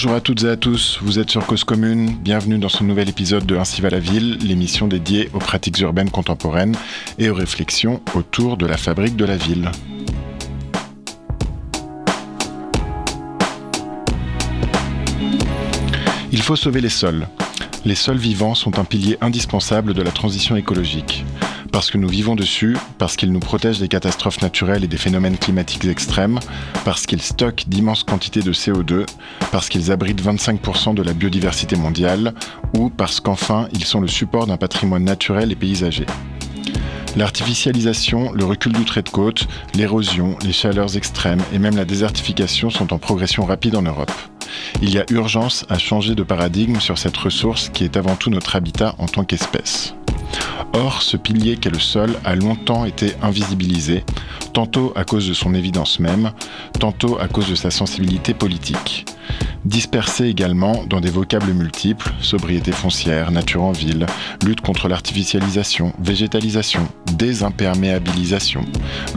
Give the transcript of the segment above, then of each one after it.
Bonjour à toutes et à tous, vous êtes sur Cause Commune, bienvenue dans ce nouvel épisode de Ainsi va la ville, l'émission dédiée aux pratiques urbaines contemporaines et aux réflexions autour de la fabrique de la ville. Il faut sauver les sols. Les sols vivants sont un pilier indispensable de la transition écologique. Parce que nous vivons dessus, parce qu'ils nous protègent des catastrophes naturelles et des phénomènes climatiques extrêmes, parce qu'ils stockent d'immenses quantités de CO2, parce qu'ils abritent 25% de la biodiversité mondiale, ou parce qu'enfin ils sont le support d'un patrimoine naturel et paysager. L'artificialisation, le recul du trait de côte, l'érosion, les chaleurs extrêmes et même la désertification sont en progression rapide en Europe. Il y a urgence à changer de paradigme sur cette ressource qui est avant tout notre habitat en tant qu'espèce. Or, ce pilier qu'est le sol a longtemps été invisibilisé, tantôt à cause de son évidence même, tantôt à cause de sa sensibilité politique. Dispersé également dans des vocables multiples, sobriété foncière, nature en ville, lutte contre l'artificialisation, végétalisation, désimperméabilisation,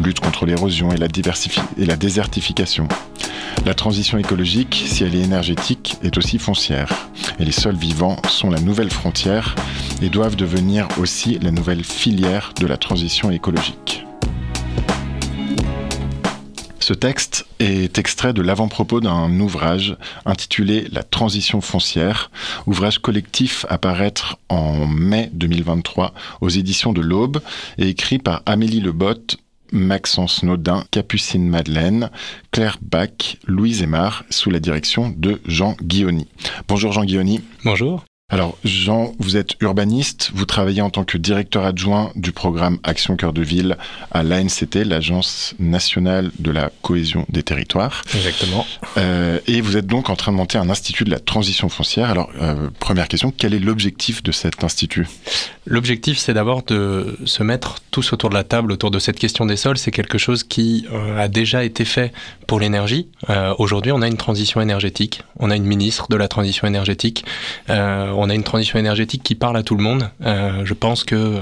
lutte contre l'érosion et, et la désertification. La transition écologique, si elle est énergétique, est aussi foncière. Et les sols vivants sont la nouvelle frontière et doivent devenir aussi la nouvelle filière de la transition écologique. Ce texte est extrait de l'avant-propos d'un ouvrage intitulé La transition foncière, ouvrage collectif à paraître en mai 2023 aux éditions de l'Aube et écrit par Amélie Lebotte, Maxence Naudin, Capucine Madeleine, Claire Bach, Louise Aymar, sous la direction de Jean Guioni. Bonjour Jean Guioni. Bonjour. Alors Jean, vous êtes urbaniste, vous travaillez en tant que directeur adjoint du programme Action Cœur de Ville à l'ANCT, l'Agence nationale de la cohésion des territoires. Exactement. Euh, et vous êtes donc en train de monter un institut de la transition foncière. Alors euh, première question, quel est l'objectif de cet institut? L'objectif c'est d'abord de se mettre tous autour de la table autour de cette question des sols. C'est quelque chose qui euh, a déjà été fait pour l'énergie. Aujourd'hui on a une transition énergétique, on a une ministre de la transition énergétique on a une transition énergétique qui parle à tout le monde. Euh, je pense que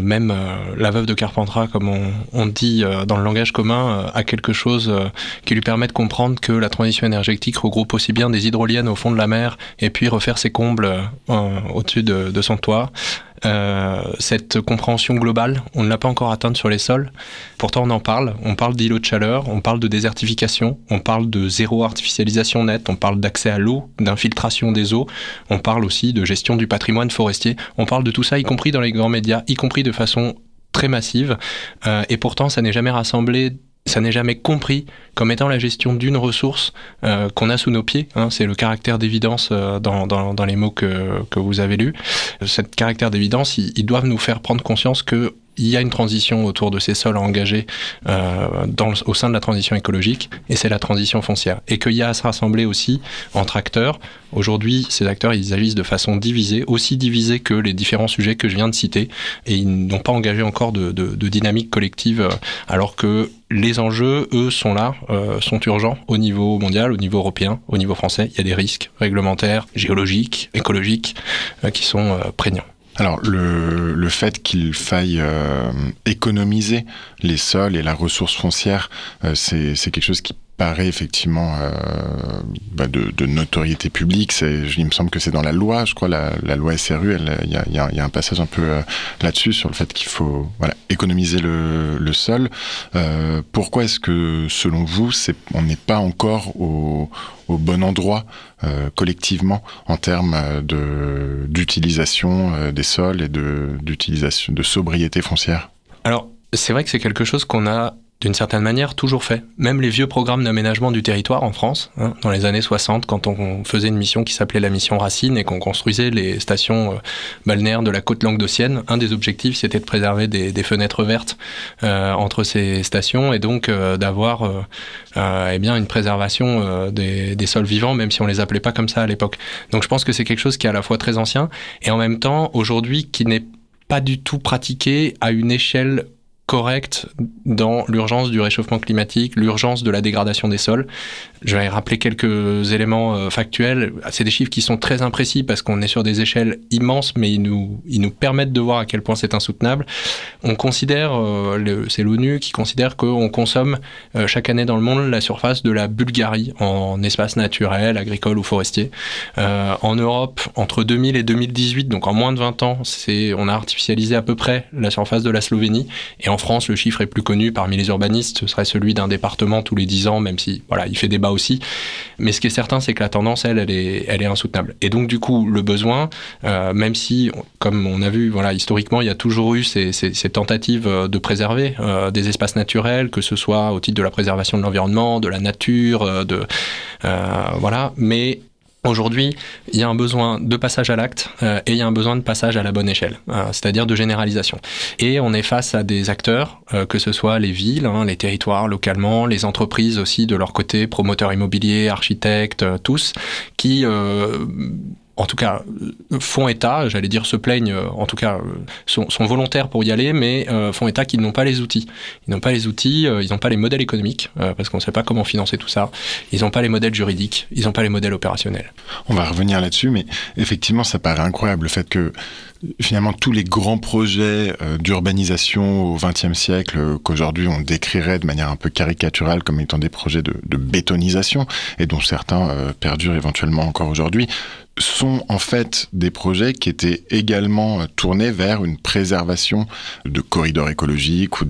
même euh, la veuve de Carpentras, comme on, dit dans le langage commun, a quelque chose qui lui permet de comprendre que la transition énergétique regroupe aussi bien des hydroliennes au fond de la mer et puis refaire ses combles au-dessus de, son toit. Euh, cette compréhension globale, on ne l'a pas encore atteinte sur les sols. Pourtant, on en parle. On parle d'îlots de chaleur, on parle de désertification, on parle de zéro artificialisation nette, on parle d'accès à l'eau, d'infiltration des eaux, on parle aussi de gestion du patrimoine forestier. On parle de tout ça, y compris dans les grands médias, y compris de façon très massive. Euh, et pourtant, ça n'est jamais rassemblé ça n'est jamais compris comme étant la gestion d'une ressource euh, qu'on a sous nos pieds. Hein. c'est le caractère d'évidence euh, dans, dans, les mots que, que vous avez lus. Cet caractère d'évidence, ils, doivent nous faire prendre conscience que il y a une transition autour de ces sols à engager euh, au sein de la transition écologique, et c'est la transition foncière. Et qu'il y a à se rassembler aussi entre acteurs. Aujourd'hui, ces acteurs, ils agissent de façon divisée, aussi divisée que les différents sujets que je viens de citer, et ils n'ont pas engagé encore de, dynamique collective, alors que les enjeux, eux, sont là, euh, sont urgents au niveau mondial, au niveau européen, au niveau français. Il y a des risques réglementaires, géologiques, écologiques euh, qui sont euh, prégnants. Alors le, le fait qu'il faille économiser les sols et la ressource foncière, c'est quelque chose qui paraît effectivement euh, bah de, notoriété publique. Il me semble que c'est dans la loi, je crois, la, la loi SRU, il y a, y, a, un passage un peu euh, là-dessus sur le fait qu'il faut économiser le, sol. Euh, pourquoi est-ce que, selon vous, on n'est pas encore au, bon endroit collectivement en termes d'utilisation des sols et de sobriété foncière? Alors, c'est vrai que c'est quelque chose qu'on a d'une certaine manière toujours fait. Même les vieux programmes d'aménagement du territoire en France, hein, dans les années 60, quand on faisait une mission qui s'appelait la mission Racine et qu'on construisait les stations euh, balnéaires de la côte languedocienne, un des objectifs c'était de préserver des, fenêtres vertes euh, entre ces stations et donc euh, d'avoir eh bien une préservation des, des, sols vivants, même si on les appelait pas comme ça à l'époque. Donc je pense que c'est quelque chose qui est à la fois très ancien et en même temps aujourd'hui qui n'est pas du tout pratiqué à une échelle correcte dans l'urgence du réchauffement climatique, l'urgence de la dégradation des sols. Je vais rappeler quelques éléments euh, factuels. C'est des chiffres qui sont très imprécis parce qu'on est sur des échelles immenses, mais ils nous, ils nous permettent de voir à quel point c'est insoutenable. On considère, euh, c'est l'ONU qui considère qu'on consomme euh, chaque année dans le monde la surface de la Bulgarie en espace naturel, agricole ou forestier. en Europe, entre 2000 et 2018, donc en moins de 20 ans, on a artificialisé à peu près la surface de la Slovénie. En France, le chiffre est plus connu parmi les urbanistes, ce serait celui d'un département tous les 10 ans, même si voilà, il fait débat aussi. Mais ce qui est certain, c'est que la tendance, elle, elle est, insoutenable. Et donc, du coup, le besoin, euh, même si, comme on a vu, voilà, historiquement, il y a toujours eu ces, tentatives euh, de préserver euh, des espaces naturels, que ce soit au titre de la préservation de l'environnement, de la nature, de voilà. Mais Aujourd'hui, il y a un besoin de passage à l'acte euh, et il y a un besoin de passage à la bonne échelle, euh, c'est-à-dire de généralisation. Et on est face à des acteurs, euh, que ce soit les villes, hein, les territoires localement, les entreprises aussi de leur côté, promoteurs immobiliers, architectes, tous, qui en tout cas, font état, j'allais dire se plaignent, en tout cas, sont, volontaires pour y aller, mais font état qu'ils n'ont pas les outils. Ils n'ont pas les outils, ils n'ont pas les modèles économiques, parce qu'on ne sait pas comment financer tout ça. Ils n'ont pas les modèles juridiques, ils n'ont pas les modèles opérationnels. On va revenir là-dessus, mais effectivement, ça paraît incroyable le fait que finalement tous les grands projets d'urbanisation au XXe siècle qu'aujourd'hui on décrirait de manière un peu caricaturale comme étant des projets de, bétonisation et dont certains perdurent éventuellement encore aujourd'hui sont en fait des projets qui étaient également tournés vers une préservation de corridors écologiques ou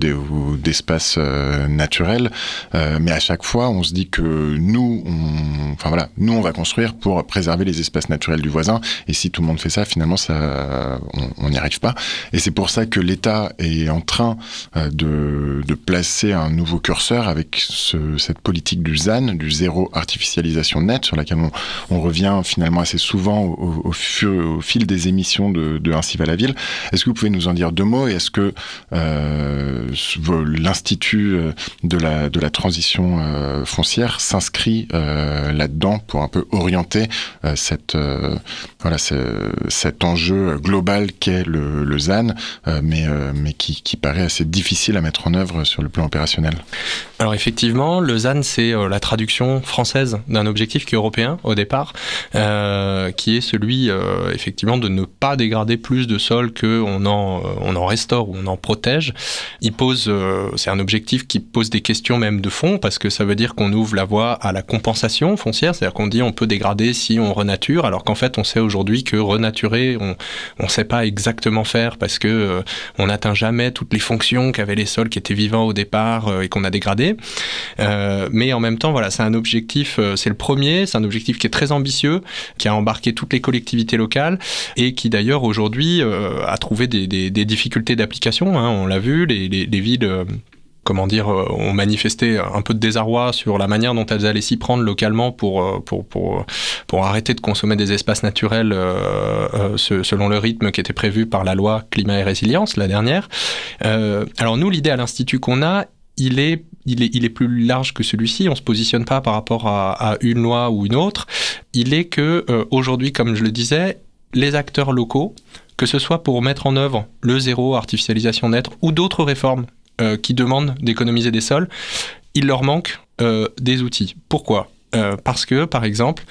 d'espaces euh, naturels. Euh, mais à chaque fois, on se dit que nous, on, enfin voilà, nous on va construire pour préserver les espaces naturels du voisin. Et si tout le monde fait ça, finalement, ça, on n'y arrive pas. Et c'est pour ça que l'État est en train euh, de, placer un nouveau curseur avec ce, cette politique du ZAN, du zéro artificialisation net, sur laquelle on revient finalement assez souvent souvent au, fil des émissions de, Ainsi va la ville. Est-ce que vous pouvez nous en dire deux mots et est-ce que euh, l'Institut euh, de la, de la transition euh, foncière s'inscrit là-dedans pour un peu orienter cette, voilà, cet enjeu global qu'est le, le, ZAN, mais, mais qui, qui paraît assez difficile à mettre en œuvre sur le plan opérationnel? Alors effectivement, le ZAN, c'est la traduction française d'un objectif qui est européen au départ. Qui est celui euh, effectivement de ne pas dégrader plus de sol qu'on en, euh, on en restaure ou on en protège. Il pose, c'est un objectif qui pose des questions même de fond parce que ça veut dire qu'on ouvre la voie à la compensation foncière, c'est-à-dire qu'on dit on peut dégrader si on renature, alors qu'en fait on sait aujourd'hui que renaturer, on ne sait pas exactement faire parce que on n'atteint jamais toutes les fonctions qu'avaient les sols qui étaient vivants au départ et qu'on a dégradés. mais en même temps, voilà, c'est un objectif, c'est le premier, c'est un objectif qui est très ambitieux, qui a embarqué toutes les collectivités locales et qui d'ailleurs aujourd'hui euh, a trouvé des, difficultés d'application. Hein. on l'a vu, les, villes euh, comment dire, euh, ont manifesté un peu de désarroi sur la manière dont elles allaient s'y prendre localement pour, pour, pour, pour, arrêter de consommer des espaces naturels selon le rythme qui était prévu par la loi climat et résilience, la dernière. alors nous, l'idée à l'Institut qu'on a, il est il est, il est plus large que celui-ci. On se positionne pas par rapport à, une loi ou une autre. Il est que euh, aujourd'hui, comme je le disais, les acteurs locaux, que ce soit pour mettre en œuvre le zéro artificialisation nette ou d'autres réformes euh, qui demandent d'économiser des sols, il leur manque euh, des outils. Pourquoi? Parce que, par exemple,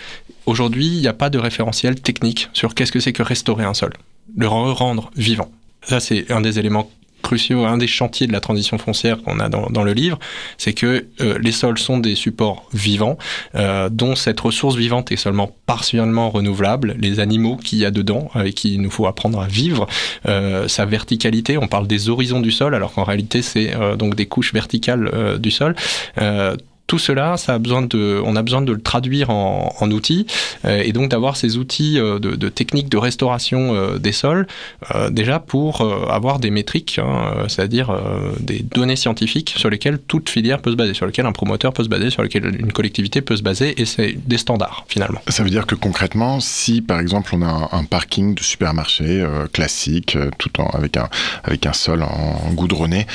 aujourd'hui, il n'y a pas de référentiel technique sur qu'est-ce que c'est que restaurer un sol, le rendre vivant. Ça, c'est un des éléments cruciaux, un des chantiers de la transition foncière qu'on a dans, le livre, c'est que euh, les sols sont des supports vivants, euh, dont cette ressource vivante est seulement partiellement renouvelable. Les animaux qu'il y a dedans, avec qui il nous faut apprendre à vivre, euh, sa verticalité, on parle des horizons du sol, alors qu'en réalité c'est donc des couches verticales du sol tout cela, ça a besoin de, on a besoin de le traduire en, outils euh, et donc d'avoir ces outils euh, de, techniques de restauration euh, des sols déjà pour avoir des métriques, hein, c'est-à-dire des données scientifiques sur lesquelles toute filière peut se baser, sur lesquelles un promoteur peut se baser, sur lesquelles une collectivité peut se baser et c'est des standards finalement. Ça veut dire que concrètement, si par exemple on a un, parking de supermarché classique, tout en avec un avec un sol en, goudronné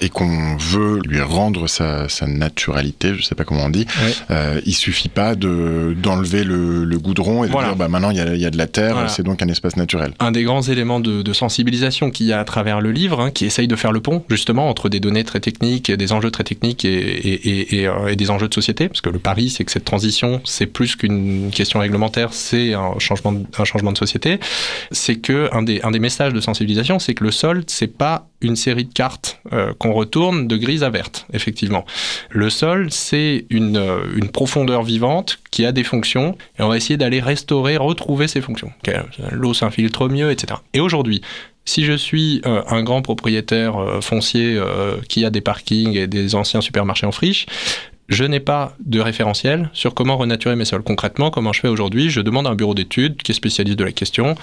et qu'on veut lui rendre sa naturalité porosité, je sais pas comment on dit. Euh, il suffit pas de d'enlever le, le, goudron et de dire bah maintenant il y a, y a, de la terre, c'est donc un espace naturel. Un des grands éléments de, de sensibilisation qu'il y a à travers le livre, hein, qui essaye de faire le pont justement entre des données très techniques, des enjeux très techniques et, et, et, et des enjeux de société, parce que le pari c'est que cette transition c'est plus qu'une question réglementaire, c'est un changement de, un changement de société. C'est que un des un des messages de sensibilisation, c'est que le sol c'est pas une série de cartes euh, qu'on retourne de grise à verte, effectivement. Le sol, c'est une, euh, une, profondeur vivante qui a des fonctions, et on va essayer d'aller restaurer, retrouver ces fonctions. L'eau s'infiltre mieux, etc. Et aujourd'hui, si je suis euh, un grand propriétaire euh, foncier euh, qui a des parkings et des anciens supermarchés en friche, je n'ai pas de référentiel sur comment renaturer mes sols. Concrètement, comment je fais aujourd'hui Je demande à un bureau d'études qui est spécialiste de la question,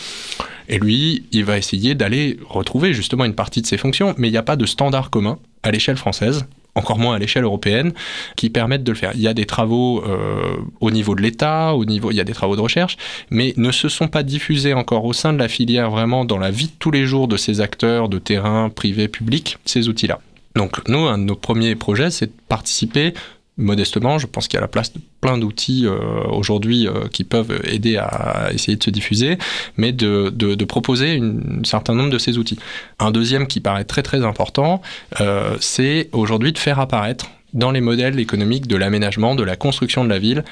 et lui, il va essayer d'aller retrouver justement une partie de ses fonctions, mais il n'y a pas de standard commun à l'échelle française encore moins à l'échelle européenne, qui permettent de le faire. Il y a des travaux euh, au niveau de l'État, il y a des travaux de recherche, mais ne se sont pas diffusés encore au sein de la filière vraiment dans la vie de tous les jours de ces acteurs de terrain privé, public, ces outils-là. Donc nous, un de nos premiers projets, c'est de participer modestement. Je pense qu'il y a la place de plein d'outils euh, aujourd'hui euh, qui peuvent aider à essayer de se diffuser, mais de, proposer un certain nombre de ces outils. Un deuxième qui paraît très très important, euh, c'est aujourd'hui de faire apparaître dans les modèles économiques de l'aménagement, de la construction de la ville,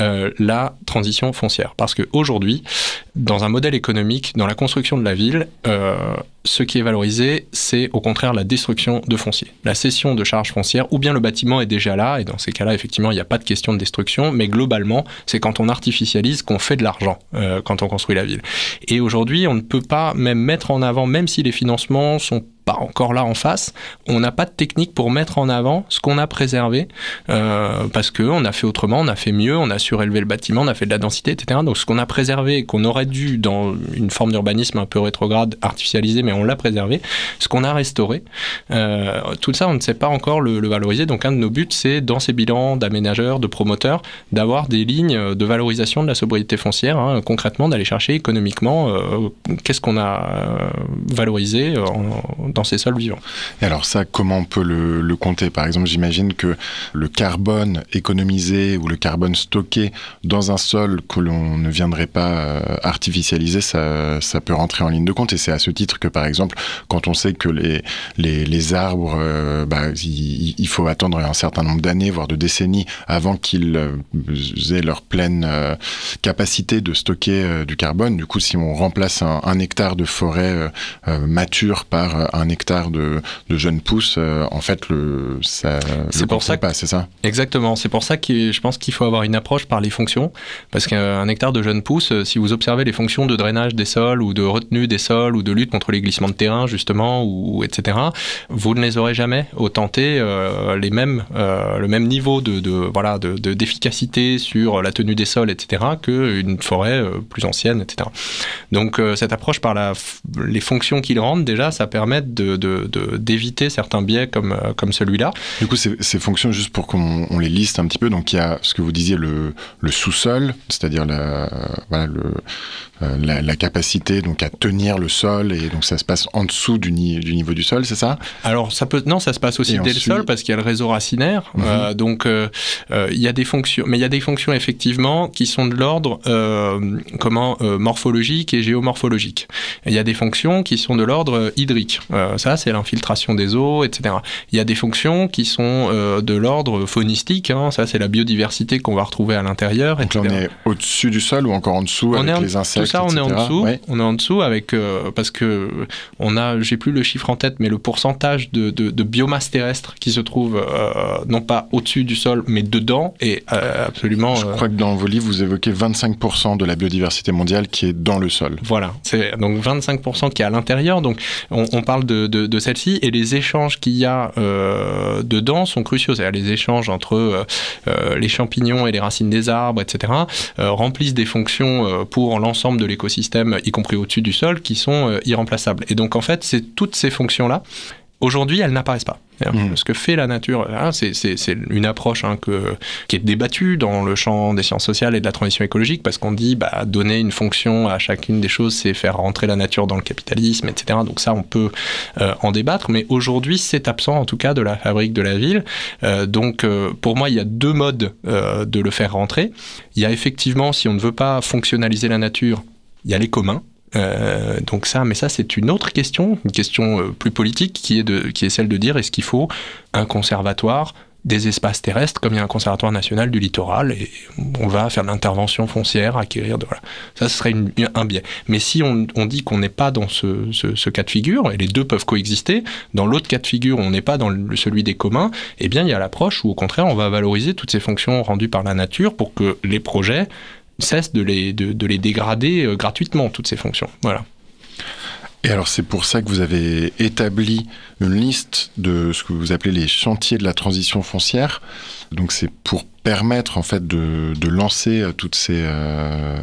euh, la transition foncière. Parce qu'aujourd'hui, dans un modèle économique, dans la construction de la ville, euh, ce qui est valorisé, c'est au contraire la destruction de foncier, la cession de charges foncières, ou bien le bâtiment est déjà là, et dans ces cas-là, effectivement, il n'y a pas de question de destruction, mais globalement, c'est quand on artificialise qu'on fait de l'argent euh, quand on construit la ville. Et aujourd'hui, on ne peut pas même mettre en avant, même si les financements sont pas encore là en face, on n'a pas de technique pour mettre en avant ce qu'on a préservé, euh, parce qu'on a fait autrement, on a fait mieux, on a surélevé le bâtiment, on a fait de la densité, etc. Donc ce qu'on a préservé, qu'on aurait dû dans une forme d'urbanisme un peu rétrograde, artificialiser, mais on l'a préservé, ce qu'on a restauré, euh, tout ça on ne sait pas encore le, valoriser. Donc un de nos buts, c'est dans ces bilans d'aménageurs, de promoteurs, d'avoir des lignes de valorisation de la sobriété foncière, hein, concrètement d'aller chercher économiquement euh, qu'est-ce qu'on a valorisé dans ces sols vivants. Et alors ça, comment on peut le, compter? Par exemple, j'imagine que le carbone économisé ou le carbone stocké dans un sol que l'on ne viendrait pas euh, artificialiser, ça, ça peut rentrer en ligne de compte. Et c'est à ce titre que, par exemple, quand on sait que les, les, arbres, euh, bah, il, faut attendre un certain nombre d'années, voire de décennies, avant qu'ils euh, aient leur pleine capacité de stocker du carbone. Du coup, si on remplace un, un hectare de forêt mature par un hectare de, de jeunes pousses, en fait, le, ça c'est pour ça pas, c'est ça Exactement. C'est pour ça que je pense qu'il faut avoir une approche par les fonctions, parce qu'un hectare de jeunes pousses, si vous observez les fonctions de drainage des sols ou de retenue des sols ou de lutte contre les glissements de terrain justement ou etc, vous ne les aurez jamais au tenter euh, les mêmes euh, le même niveau de, de voilà de d'efficacité sur la tenue des sols etc que une forêt euh, plus ancienne etc. Donc euh, cette approche par la les fonctions qu'ils rendent déjà ça permet de d'éviter certains biais comme comme celui-là. Du coup ces, ces fonctions juste pour qu'on les liste un petit peu donc il y a ce que vous disiez le, le sous-sol, c'est-à-dire la, voilà, le, euh, la, la, capacité donc à tenir le sol et donc ça se passe en dessous du, ni du niveau du sol, c'est ça? Alors ça peut non, ça se passe aussi et dès ensuite... le sol parce qu'il y a le réseau racinaire. Mmh. Euh, donc euh, euh, il y a des fonctions, mais il y a des fonctions effectivement qui sont de l'ordre euh, comment euh, morphologique et géomorphologique. Il y a des fonctions qui sont de l'ordre hydrique. Ça c'est l'infiltration des eaux, etc. Il y a des fonctions qui sont de l'ordre faunistique. Hein, ça c'est la biodiversité qu'on va retrouver à l'intérieur. Donc là, on est au-dessus du sol ou encore en dessous on avec en, les insectes ça, on est en dessous. Ouais. On est en dessous avec euh, parce que on a, j'ai plus le chiffre en tête, mais le pourcentage de, de, de biomasse terrestre qui se trouve euh, non pas au-dessus du sol, mais dedans est euh, absolument. Je crois que dans vos livres, vous évoquez 25% de la biodiversité mondiale qui est dans le sol. Voilà, c'est donc 25% qui est à l'intérieur. Donc on, on, parle de, de, celle-ci et les échanges qu'il y a euh, dedans sont cruciaux. C'est-à-dire les échanges entre euh, les champignons et les racines des arbres, etc., remplissent des fonctions pour l'ensemble de l'écosystème, y compris au-dessus du sol, qui sont euh, irremplaçables. Et donc en fait, c'est toutes ces fonctions-là Aujourd'hui, elles n'apparaissent pas. Mmh. Ce que fait la nature, c'est une approche hein, que, qui est débattue dans le champ des sciences sociales et de la transition écologique, parce qu'on dit bah, donner une fonction à chacune des choses, c'est faire rentrer la nature dans le capitalisme, etc. Donc ça, on peut euh, en débattre, mais aujourd'hui, c'est absent en tout cas de la fabrique de la ville. Euh, donc euh, pour moi, il y a deux modes de le faire rentrer. Il y a effectivement, si on ne veut pas fonctionnaliser la nature, il y a les communs. Euh, donc ça, mais ça c'est une autre question, une question euh, plus politique qui est, de, qui est celle de dire est-ce qu'il faut un conservatoire des espaces terrestres comme il y a un conservatoire national du littoral et on va faire de l'intervention foncière, acquérir, de, voilà. ça ce serait un biais. Mais si on, dit qu'on n'est pas dans ce, ce, cas de figure, et les deux peuvent coexister, dans l'autre cas de figure on n'est pas dans celui des communs, eh bien il y a l'approche où au contraire on va valoriser toutes ces fonctions rendues par la nature pour que les projets cesse de les, de, les dégrader euh, gratuitement, toutes ces fonctions. Voilà. Et alors c'est pour ça que vous avez établi une liste de ce que vous appelez les chantiers de la transition foncière. Donc c'est pour permettre en fait de, de lancer euh, toutes ces euh,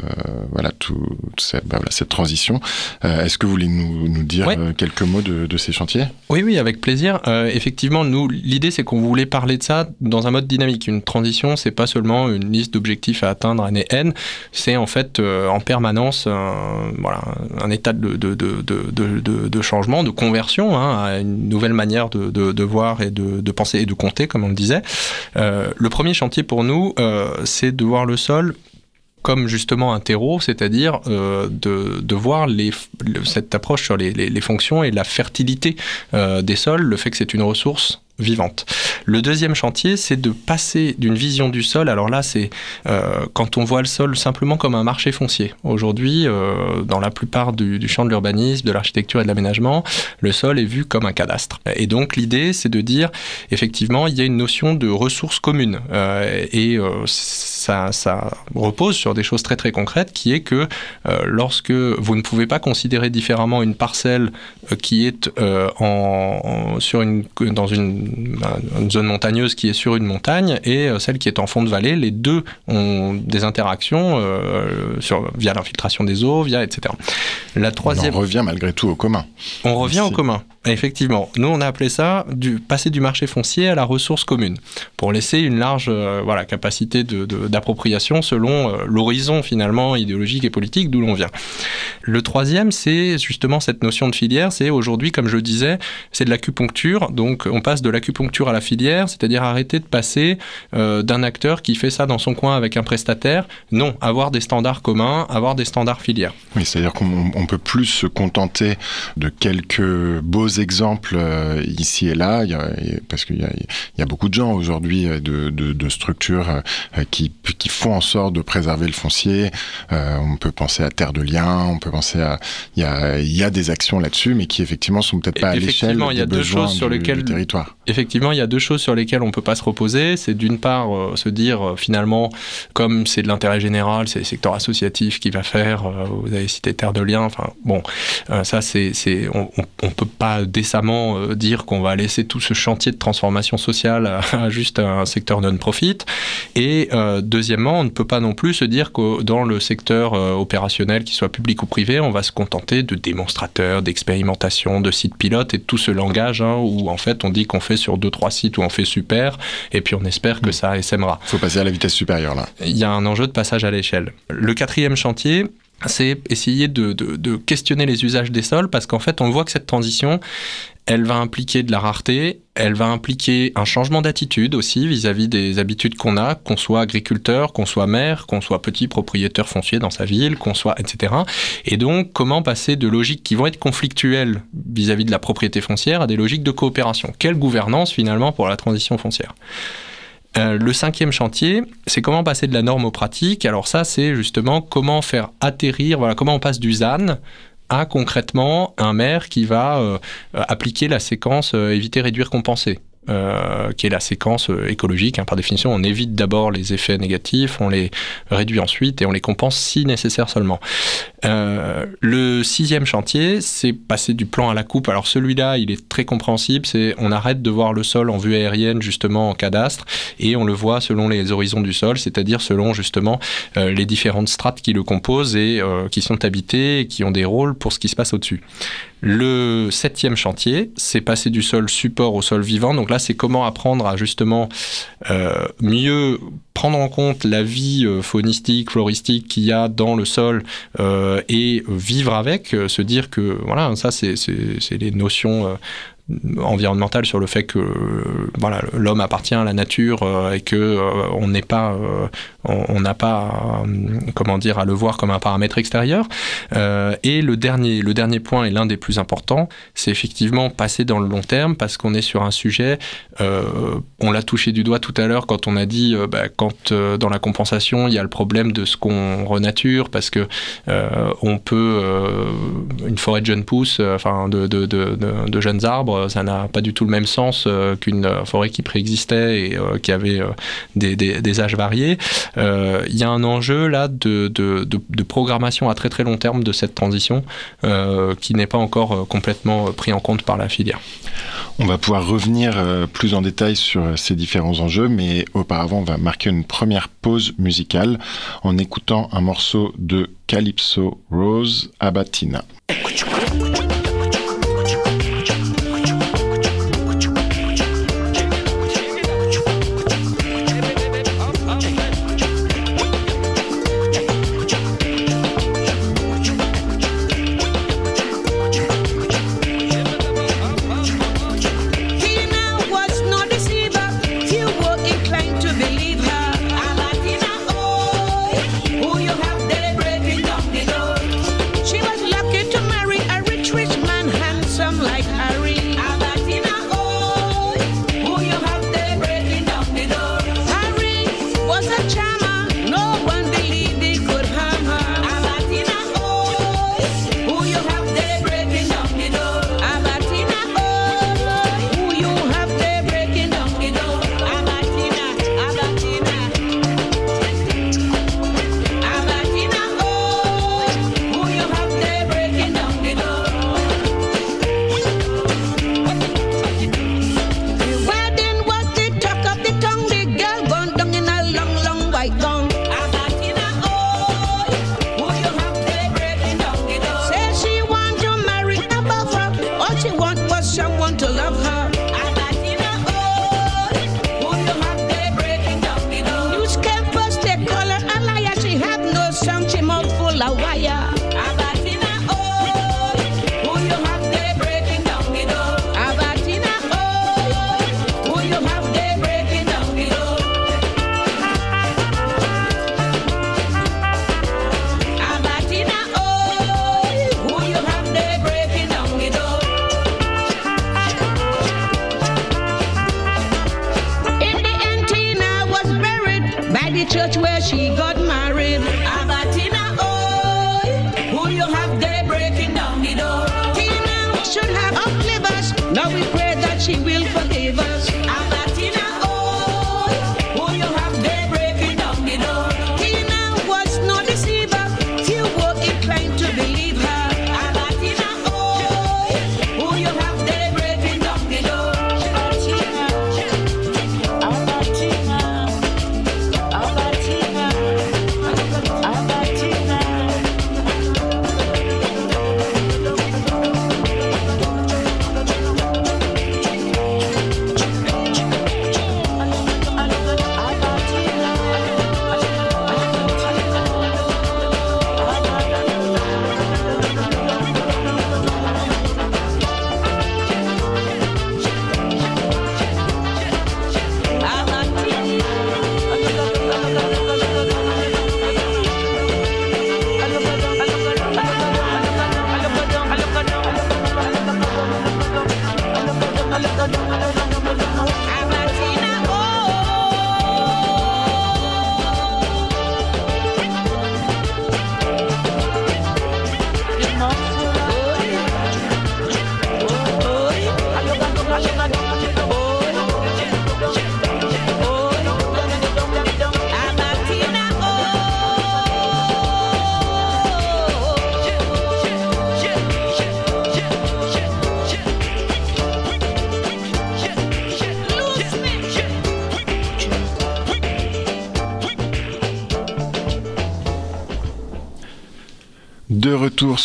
voilà toute cette, bah, voilà, cette transition. Euh, Est-ce que vous voulez nous, nous dire quelques mots de, de, ces chantiers? Oui oui avec plaisir. Euh, effectivement nous l'idée c'est qu'on voulait parler de ça dans un mode dynamique. Une transition c'est pas seulement une liste d'objectifs à atteindre année n, c'est en fait en permanence un, voilà un état de, de, de, changement, de conversion hein, à une nouvelle manière de, de, voir et de, de penser et de compter comme on le disait. le premier chantier pour nous, euh, c'est de voir le sol comme justement un terreau, c'est-à-dire euh, de, voir cette approche sur les, fonctions et la fertilité euh, des sols, le fait que c'est une ressource vivante. Le deuxième chantier, c'est de passer d'une vision du sol. Alors là, c'est euh, quand on voit le sol simplement comme un marché foncier. Aujourd'hui, euh, dans la plupart du, champ de l'urbanisme, de l'architecture et de l'aménagement, le sol est vu comme un cadastre. Et donc l'idée, c'est de dire, effectivement, il y a une notion de ressources communes. Euh, et ça, repose sur des choses très très concrètes, qui est que lorsque vous ne pouvez pas considérer différemment une parcelle qui est en, sur une, dans une une zone montagneuse qui est sur une montagne et euh, celle qui est en fond de vallée. Les deux ont des interactions euh, sur, via l'infiltration des eaux, via etc. La troisième. On revient malgré tout au commun. On revient au commun. Effectivement, nous on a appelé ça du, passer du marché foncier à la ressource commune, pour laisser une large euh, voilà, capacité d'appropriation de, selon euh, l'horizon finalement idéologique et politique d'où l'on vient. Le troisième, c'est justement cette notion de filière, c'est aujourd'hui, comme je disais, c'est de l'acupuncture, donc on passe de l'acupuncture à la filière, c'est-à-dire arrêter de passer euh, d'un acteur qui fait ça dans son coin avec un prestataire, non, avoir des standards communs, avoir des standards filières. Oui, c'est-à-dire qu'on peut plus se contenter de quelques beaux exemples euh, ici et là, il y a, parce qu'il y, y a, beaucoup de gens aujourd'hui euh, de, de, de, structures euh, qui, qui, font en sorte de préserver le foncier. on peut penser à Terre de Liens, on peut penser à... Il y a, il y a des actions là-dessus, mais qui effectivement sont peut-être pas à l'échelle des il y a deux choses sur lesquelles, du territoire. Effectivement, il y a deux choses sur lesquelles on peut pas se reposer. C'est d'une part se dire finalement, comme c'est de l'intérêt général, c'est le secteur associatif qui va faire. vous avez cité Terre de Liens. Enfin bon, ça c'est, on, on peut pas décemment euh, dire qu'on va laisser tout ce chantier de transformation sociale à, juste un secteur non-profit. Et euh, deuxièmement, on ne peut pas non plus se dire que dans le secteur euh, opérationnel, qu'il soit public ou privé, on va se contenter de démonstrateurs, d'expérimentation, de sites pilotes et tout ce langage hein, où en fait on dit qu'on fait sur deux trois sites où on fait super et puis on espère que mmh. ça SMera. Il faut passer à la vitesse supérieure là. Il y a un enjeu de passage à l'échelle. Le quatrième chantier, c'est essayer de, de, de, questionner les usages des sols parce qu'en fait, on voit que cette transition, elle va impliquer de la rareté, elle va impliquer un changement d'attitude aussi vis-à-vis -vis des habitudes qu'on a, qu'on soit agriculteur, qu'on soit maire, qu'on soit petit propriétaire foncier dans sa ville, qu'on soit etc. Et donc, comment passer de logiques qui vont être conflictuelles vis-à-vis -vis de la propriété foncière à des logiques de coopération? Quelle gouvernance finalement pour la transition foncière? Euh, le cinquième chantier, c'est comment passer de la norme aux pratiques. Alors ça, c'est justement comment faire atterrir, voilà, comment on passe du ZAN à concrètement un maire qui va euh, appliquer la séquence euh, éviter, réduire, compenser. Euh, qui est la séquence euh, écologique. Hein. Par définition, on évite d'abord les effets négatifs, on les réduit ensuite et on les compense si nécessaire seulement. Euh, le sixième chantier, c'est passer du plan à la coupe. Alors celui-là, il est très compréhensible. C'est on arrête de voir le sol en vue aérienne justement en cadastre et on le voit selon les horizons du sol, c'est-à-dire selon justement les différentes strates qui le composent et qui sont habitées et qui ont des rôles pour ce qui se passe au-dessus. Le septième chantier, c'est passer du sol support au sol vivant. Donc là, c'est comment apprendre à justement euh, mieux prendre en compte la vie euh, faunistique, floristique qu'il y a dans le sol euh, et vivre avec, se dire que voilà, ça c'est les notions environnementale sur le fait que l'homme appartient à la nature et que on n'est pas on n'a pas comment dire à le voir comme un paramètre extérieur et le dernier le dernier point et l'un des plus importants c'est effectivement passer dans le long terme parce qu'on est sur un sujet on l'a touché du doigt tout à l'heure quand on a dit bah, quand dans la compensation il y a le problème de ce qu'on renature parce que on peut une forêt de jeunes pousses enfin de, de, de, jeunes arbres euh, ça n'a pas du tout le même sens euh, qu'une euh, forêt qui préexistait et qui avait des, âges variés. Il y a un enjeu là de, programmation à très très long terme de cette transition qui n'est pas encore complètement pris en compte par la filière. On va pouvoir revenir plus en détail sur ces différents enjeux, mais auparavant, on va marquer une première pause musicale en écoutant un morceau de Calypso Rose Abatina. la wire.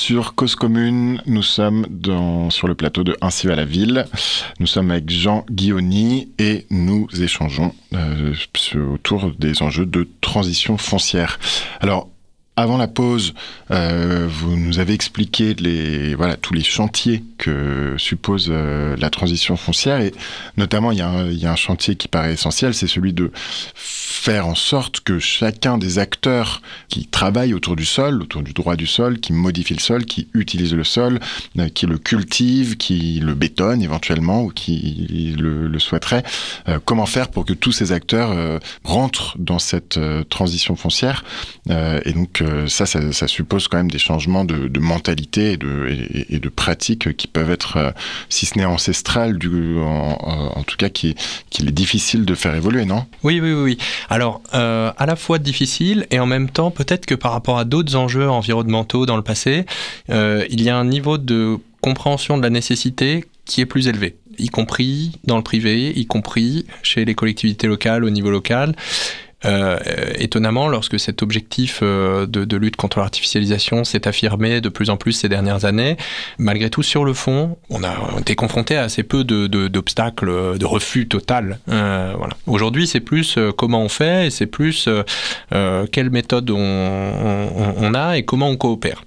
Sur Cause Commune. Nous sommes sur le plateau de Ainsi va la ville. Nous sommes avec Jean Guilloni et nous échangeons euh, autour des enjeux de transition foncière. Alors, avant la pause, euh, vous nous avez expliqué tous les chantiers que suppose euh, la transition foncière et notamment il y, a un, chantier qui paraît essentiel, c'est celui de faire en sorte que chacun des acteurs qui travaillent autour du sol, autour du droit du sol, qui modifient le sol, qui utilisent le sol, euh, qui le cultivent, qui le bétonnent éventuellement ou qui le, le souhaiteraient, comment faire pour que tous ces acteurs rentrent dans cette transition foncière Et donc ça, ça, suppose quand même des changements de, mentalité et de, pratiques qui peuvent être, si ce n'est ancestrales, du, en, tout cas qui, qu'il est difficile de faire évoluer, non? Oui, oui, oui. Alors, euh, à la fois difficile et en même temps, peut-être que par rapport à d'autres enjeux environnementaux dans le passé, euh, il y a un niveau de compréhension de la nécessité qui est plus élevé y compris dans le privé, y compris chez les collectivités locales au niveau local. Euh, étonnamment, lorsque cet objectif euh, de, lutte contre l'artificialisation s'est affirmé de plus en plus ces dernières années, malgré tout, sur le fond, on a été confronté à assez peu d'obstacles, de, de, refus total. Euh, voilà. Aujourd'hui, c'est plus euh, comment on fait et c'est plus euh, quelle méthode on, on, a et comment on coopère.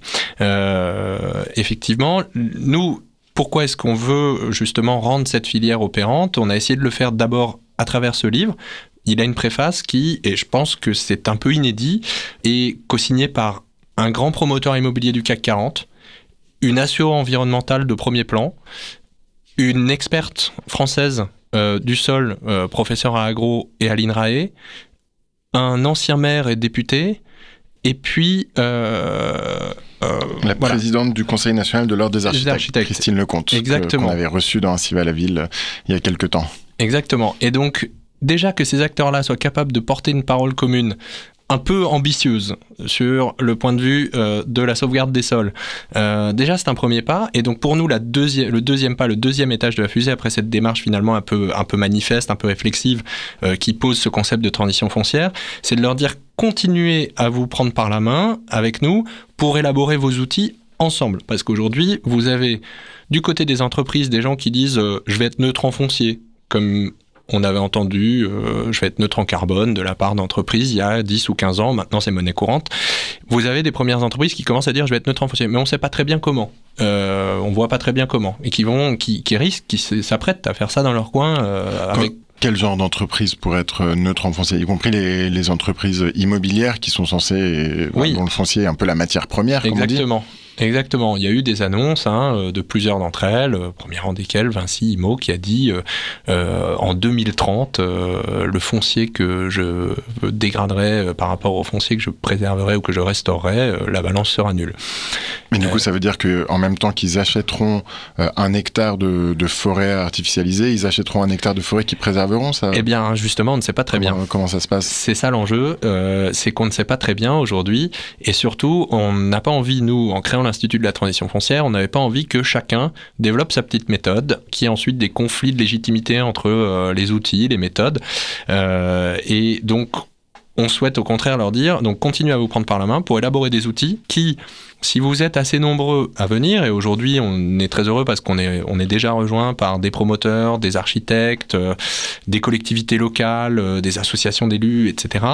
effectivement, nous, pourquoi est-ce qu'on veut justement rendre cette filière opérante? On a essayé de le faire d'abord à travers ce livre, il a une préface qui, et je pense que c'est un peu inédit, est co-signée par un grand promoteur immobilier du CAC 40, une assure environnementale de premier plan, une experte française euh, du sol, euh, professeur à Agro et à l'INRAE, un ancien maire et député, et puis... Euh, euh, la voilà. présidente du Conseil national de l'Ordre des architectes, architectes, Christine Lecomte, Exactement. qu'on avait reçu dans un à la ville il y a quelques temps. Exactement. Et donc, déjà que ces acteurs-là soient capables de porter une parole commune un peu ambitieuse sur le point de vue euh, de la sauvegarde des sols. Euh, déjà, c'est un premier pas. Et donc, pour nous, le deuxième pas, le deuxième étage de la fusée, après cette démarche finalement un peu, un peu manifeste, un peu réflexive, euh, qui pose ce concept de transition foncière, c'est de leur dire continuez à vous prendre par la main avec nous pour élaborer vos outils ensemble. Parce qu'aujourd'hui, vous avez du côté des entreprises des gens qui disent je vais être neutre en foncier, comme on avait entendu euh, je vais être neutre en carbone de la part d'entreprises il y a 10 ou 15 ans, maintenant c'est monnaie courante. Vous avez des premières entreprises qui commencent à dire je vais être neutre en foncier, mais on ne sait pas très bien comment. Euh, on voit pas très bien comment. Et qui vont, qui, qui risquent, qui s'apprêtent à faire ça dans leur coin euh, avec quel genre d'entreprise pourrait être neutre en foncier, y compris les, les entreprises immobilières qui sont censées, oui. dont le foncier est un peu la matière première, Exactement. Exactement. Il y a eu des annonces hein, euh, de plusieurs d'entre elles, euh, premier rang desquelles Vinci Imo qui a dit euh, en 2030 euh, le foncier que je dégraderai par rapport au foncier que je préserverai ou que je restaurerai, la balance sera nulle. Mais du coup, ça veut dire que en même temps qu'ils achèteront un hectare de, de, forêt artificialisée, ils achèteront un hectare de forêt qu'ils préserveront ça Eh bien, justement, on ne sait pas très bien. Comment ça se passe? C'est ça l'enjeu, c'est qu'on ne sait pas très bien aujourd'hui, et surtout, on n'a pas envie, nous, en créant l'Institut de la transition foncière, on n'avait pas envie que chacun développe sa petite méthode, qui ait ensuite des conflits de légitimité entre euh, les outils, les méthodes. Euh, et donc, on souhaite au contraire leur dire, donc continuez à vous prendre par la main pour élaborer des outils qui, si vous êtes assez nombreux à venir, et aujourd'hui on est très heureux parce qu'on est, on est déjà rejoint par des promoteurs, des architectes, euh, des collectivités locales, des associations d'élus, etc.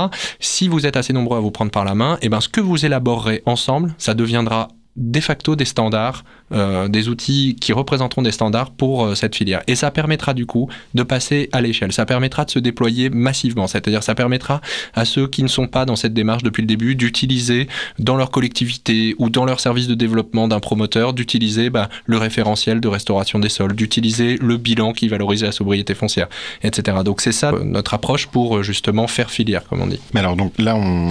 Si vous êtes assez nombreux à vous prendre par la main, et eh ben ce que vous élaborerez ensemble, ça deviendra de facto des standards, euh, des outils qui représenteront des standards pour euh, cette filière. Et ça permettra du coup de passer à l'échelle. Ça permettra de se déployer massivement. C'est-à-dire ça permettra à ceux qui ne sont pas dans cette démarche depuis le début d'utiliser dans leur collectivité ou dans leur service de développement d'un promoteur, d'utiliser bah, le référentiel de restauration des sols, d'utiliser le bilan qui valorise la sobriété foncière, etc. Donc c'est ça euh, notre approche pour justement faire filière, comme on dit. Mais alors donc là, on,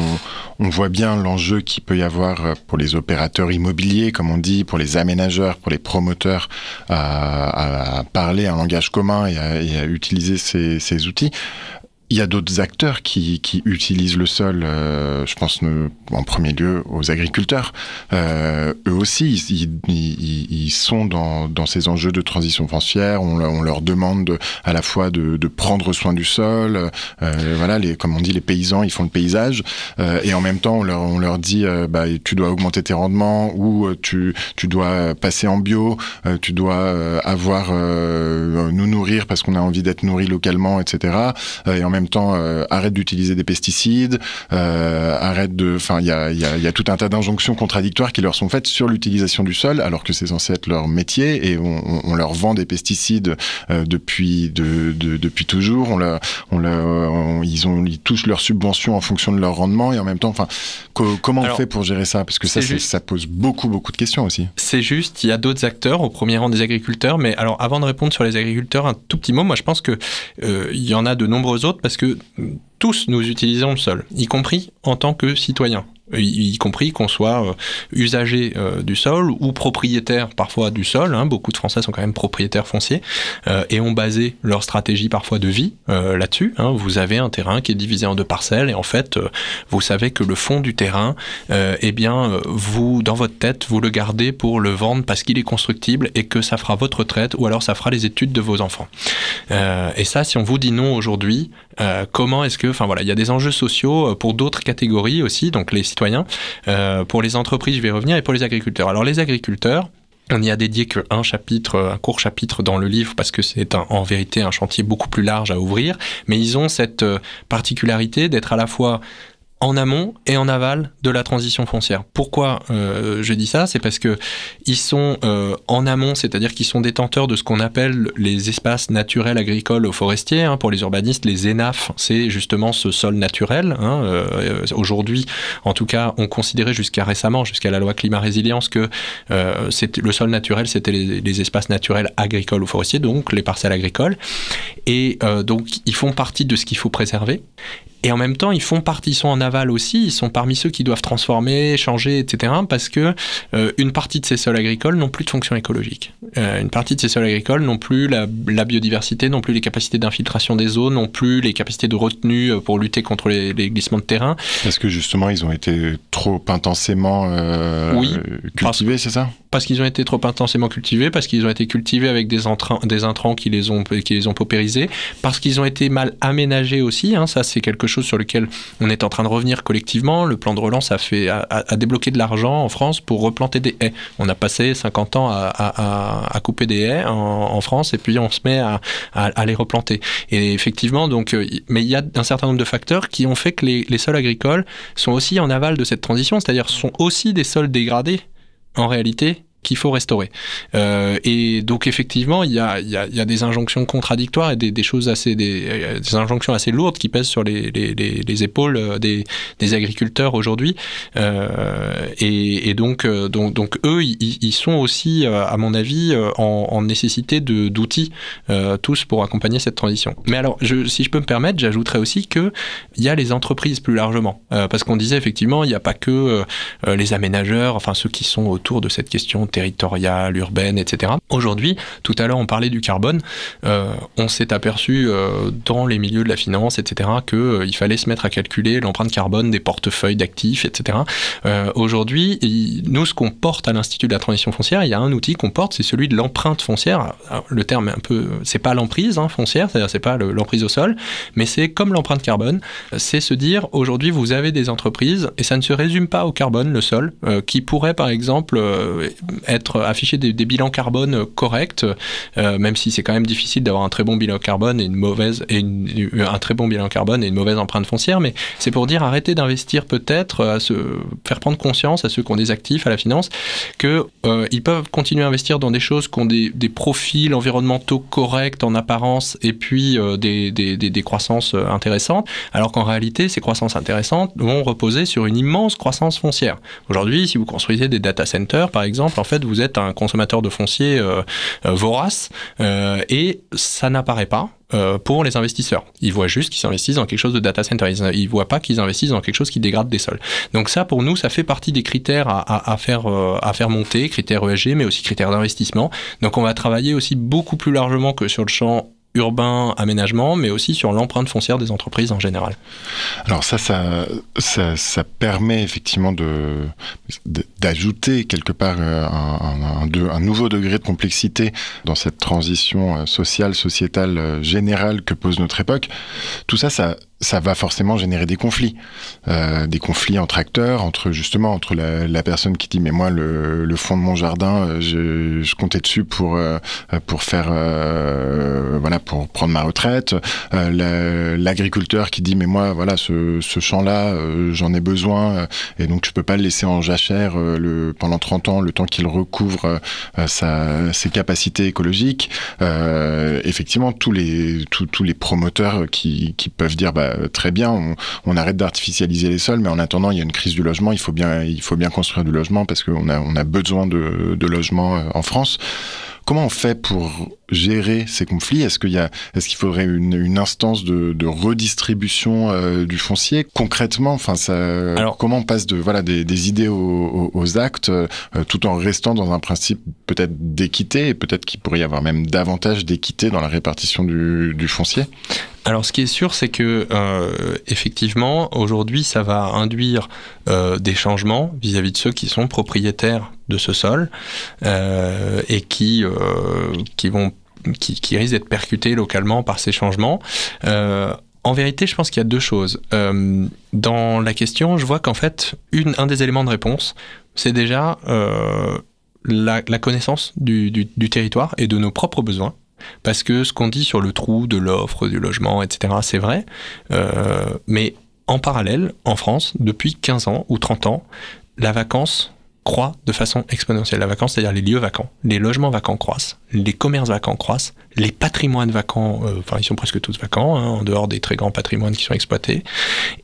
voit bien l'enjeu qu'il peut y avoir pour les opérateurs immobiliers comme on dit, pour les aménageurs, pour les promoteurs, à, parler un langage commun et à, utiliser ces, outils. Il y a d'autres acteurs qui, utilisent le sol. Euh, je pense en premier lieu aux agriculteurs. Euh, eux aussi, ils, sont dans, ces enjeux de transition foncière. On, leur demande à la fois de, prendre soin du sol. Euh, voilà, comme on dit, les paysans, ils font le paysage. Et en même temps, on leur, dit, bah, tu dois augmenter tes rendements ou tu, tu dois passer en bio. tu dois avoir nous nourrir parce qu'on a envie d'être nourri localement, etc. et en même temps euh, arrête d'utiliser des pesticides, euh, arrête de, enfin il y a, y, a, y a, tout un tas d'injonctions contradictoires qui leur sont faites sur l'utilisation du sol, alors que c'est censé être leur métier et on, on leur vend des pesticides euh, depuis de, de, depuis toujours. On leur, on leur, ils ont ils touchent leurs subventions en fonction de leur rendement et en même temps, enfin comment on fait pour gérer ça? Parce que ça ça pose beaucoup beaucoup de questions aussi. C'est juste, il y a d'autres acteurs au premier rang des agriculteurs, mais alors avant de répondre sur les agriculteurs, un tout petit mot. Moi, je pense que euh, il y en a de nombreux autres parce que tous nous utilisons le sol, y compris en tant que citoyens y, compris qu'on soit euh, usager euh, du sol ou propriétaire parfois du sol. Hein. Beaucoup de Français sont quand même propriétaires fonciers euh, et ont basé leur stratégie parfois de vie là-dessus. Hein. Vous avez un terrain qui est divisé en deux parcelles et en fait, vous savez que le fond du terrain, eh bien, vous, dans votre tête, vous le gardez pour le vendre parce qu'il est constructible et que ça fera votre retraite ou alors ça fera les études de vos enfants. et ça, si on vous dit non aujourd'hui, comment est-ce que, enfin voilà, il y a des enjeux sociaux pour d'autres catégories aussi, donc les citoyens. Euh, pour les entreprises, je vais revenir, et pour les agriculteurs. Alors les agriculteurs, on n'y a dédié qu'un chapitre, un court chapitre dans le livre parce que c'est en vérité un chantier beaucoup plus large à ouvrir, mais ils ont cette euh, particularité d'être à la fois en amont et en aval de la transition foncière. Pourquoi euh, je dis ça? C'est parce que ils sont euh, en amont, c'est-à-dire qu'ils sont détenteurs de ce qu'on appelle les espaces naturels agricoles ou forestiers. Hein. pour les urbanistes, les ENAF, c'est justement ce sol naturel. Hein. Euh, aujourd'hui, en tout cas, on considérait jusqu'à récemment, jusqu'à la loi climat résilience, que le sol naturel, c'était les, les, espaces naturels agricoles ou forestiers, donc les parcelles agricoles. Et donc, ils font partie de ce qu'il faut préserver. Et en même temps, ils font partie, ils sont en aval aussi, ils sont parmi ceux qui doivent transformer, changer, etc. Parce que euh, une partie de ces sols agricoles n'ont plus de fonction écologique. Euh, une partie de ces sols agricoles n'ont plus la, la, biodiversité, n'ont plus les capacités d'infiltration des eaux, n'ont plus les capacités de retenue euh, pour lutter contre les, les glissements de terrain. Parce que justement, ils ont été trop intensément euh, oui, cultivés, c'est ça? Parce qu'ils ont été trop intensément cultivés, parce qu'ils ont été cultivés avec des, intrants, des intrants qui les ont, qui les ont paupérisés, parce qu'ils ont été mal aménagés aussi. Hein, ça, c'est quelque chose chose sur lequel on est en train de revenir collectivement. Le plan de relance a, fait, a, débloqué de l'argent en France pour replanter des haies. On a passé 50 ans à, couper des haies en, France et puis on se met à, les replanter. Et effectivement, donc, euh, mais il y a un certain nombre de facteurs qui ont fait que les, les sols agricoles sont aussi en aval de cette transition, c'est-à-dire sont aussi des sols dégradés en réalité qu'il faut restaurer. Euh, et donc effectivement, il y a, y, y a, des injonctions contradictoires et des, choses assez, euh, des, injonctions assez lourdes qui pèsent sur les, les, les, les épaules euh, des, des agriculteurs aujourd'hui. Et, donc, donc, donc eux, ils, sont aussi, à mon avis, en, en nécessité d'outils tous pour accompagner cette transition. Mais alors, si je peux me permettre, j'ajouterais aussi que il y a les entreprises plus largement, parce qu'on disait effectivement, il n'y a pas que les aménageurs, enfin ceux qui sont autour de cette question territoriale, urbaine, etc. Aujourd'hui, tout à l'heure on parlait du carbone, euh, on s'est aperçu euh, dans les milieux de la finance, etc., qu'il euh, fallait se mettre à calculer l'empreinte carbone des portefeuilles d'actifs, etc. Euh, Aujourd'hui, nous, ce qu'on porte à l'Institut de la transition foncière, il y a un outil qu'on porte, c'est celui de l'empreinte foncière. Le terme est un peu, c'est pas l'emprise hein, foncière, c'est-à-dire c'est pas l'emprise au sol, mais c'est comme l'empreinte carbone, c'est se dire aujourd'hui vous avez des entreprises et ça ne se résume pas au carbone, le sol, qui pourrait par exemple être afficher des, bilans carbone corrects, euh, même si c'est quand même difficile d'avoir un très bon bilan carbone et une mauvaise et un très bon bilan carbone et une mauvaise empreinte foncière, mais c'est pour dire arrêter d'investir peut-être, à se faire prendre conscience à ceux qui ont des actifs à la finance que euh, ils peuvent continuer à investir dans des choses qui ont des, profils environnementaux corrects en apparence et puis euh, des, des, des, croissances euh, intéressantes, alors qu'en réalité ces croissances intéressantes vont reposer sur une immense croissance foncière. Aujourd'hui, si vous construisez des data centers par exemple, en fait vous êtes un consommateur de foncier euh, euh, vorace euh, et ça n'apparaît pas pour les investisseurs. Ils voient juste qu'ils investissent dans quelque chose de data center. Ils ne voient pas qu'ils investissent dans quelque chose qui dégrade des sols. Donc ça, pour nous, ça fait partie des critères à, à, faire, à faire monter, critères ESG, mais aussi critères d'investissement. Donc on va travailler aussi beaucoup plus largement que sur le champ urbain, aménagement, mais aussi sur l'empreinte foncière des entreprises en général. Alors ça, ça, ça, permet effectivement de, d'ajouter quelque part euh, un, nouveau degré de complexité dans cette transition euh, sociale, sociétale, euh, générale que pose notre époque. Tout ça, ça ça va forcément générer des conflits, euh, des conflits entre acteurs, entre justement entre la, personne qui dit mais moi le, fond de mon jardin, euh, je, comptais dessus pour euh, pour faire voilà pour prendre ma retraite, l'agriculteur qui dit mais moi voilà ce, champ là j'en ai besoin et donc je peux pas le laisser en jachère le pendant 30 ans le temps qu'il recouvre sa, ses capacités écologiques. effectivement tous les tous, les promoteurs qui, peuvent dire bah très bien, on, arrête d'artificialiser les sols, mais en attendant, il y a une crise du logement, il faut bien, il faut bien construire du logement parce qu'on a, on a besoin de, de logements euh, en France. Comment on fait pour gérer ces conflits? Est-ce qu'il y a, est-ce qu'il faudrait une, une, instance de, de redistribution euh, du foncier concrètement? Enfin, ça, Alors, comment on passe de voilà des, des idées aux, aux, actes, euh, tout en restant dans un principe peut-être d'équité et peut-être qu'il pourrait y avoir même davantage d'équité dans la répartition du, du foncier? Alors, ce qui est sûr, c'est que euh, effectivement, aujourd'hui, ça va induire euh, des changements vis-à-vis -vis de ceux qui sont propriétaires de ce sol euh, et qui qui vont qui, risquent d'être percutés localement par ces changements. En vérité, je pense qu'il y a deux choses. Dans la question, je vois qu'en fait, un des éléments de réponse, c'est déjà la, connaissance du, du territoire et de nos propres besoins. Parce que ce qu'on dit sur le trou de l'offre, du logement, etc., c'est vrai. Euh, mais en parallèle, en France, depuis 15 ans ou 30 ans, la vacance croît de façon exponentielle. La vacance, c'est-à-dire les lieux vacants. Les logements vacants croissent, les commerces vacants croissent, les patrimoines vacants, euh, enfin ils sont presque tous vacants, hein, en dehors des très grands patrimoines qui sont exploités.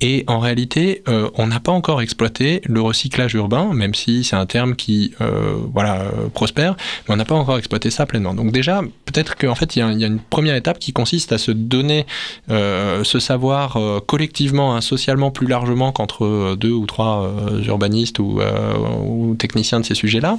Et en réalité, euh, on n'a pas encore exploité le recyclage urbain, même si c'est un terme qui euh, voilà prospère, mais on n'a pas encore exploité ça pleinement. Donc déjà, peut-être qu'en fait il y, a une première étape qui consiste à se donner ce savoir collectivement, hein, socialement plus largement qu'entre deux ou trois urbanistes ou, techniciens de ces sujets-là,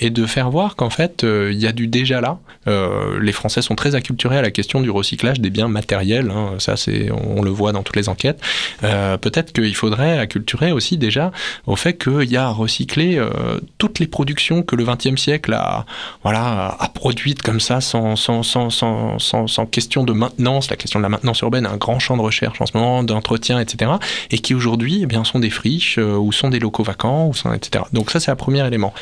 et de faire voir qu'en fait il y a du déjà là. Euh, les Français sont très acculturés à la question du recyclage des biens matériels. Hein. Ça, c'est, on le voit dans toutes les enquêtes. Euh, peut-être qu'il faudrait acculturer aussi déjà au fait qu'il y a à recycler euh, toutes les productions que le XXe siècle a, voilà, a produites comme ça, sans, sans, sans, sans, sans, question de maintenance. La question de la maintenance urbaine, un grand champ de recherche en ce moment, d'entretien, etc. Et qui aujourd'hui, eh bien, sont des friches euh, ou sont des locaux vacants, ou sont, Donc ça, c'est un premier élément.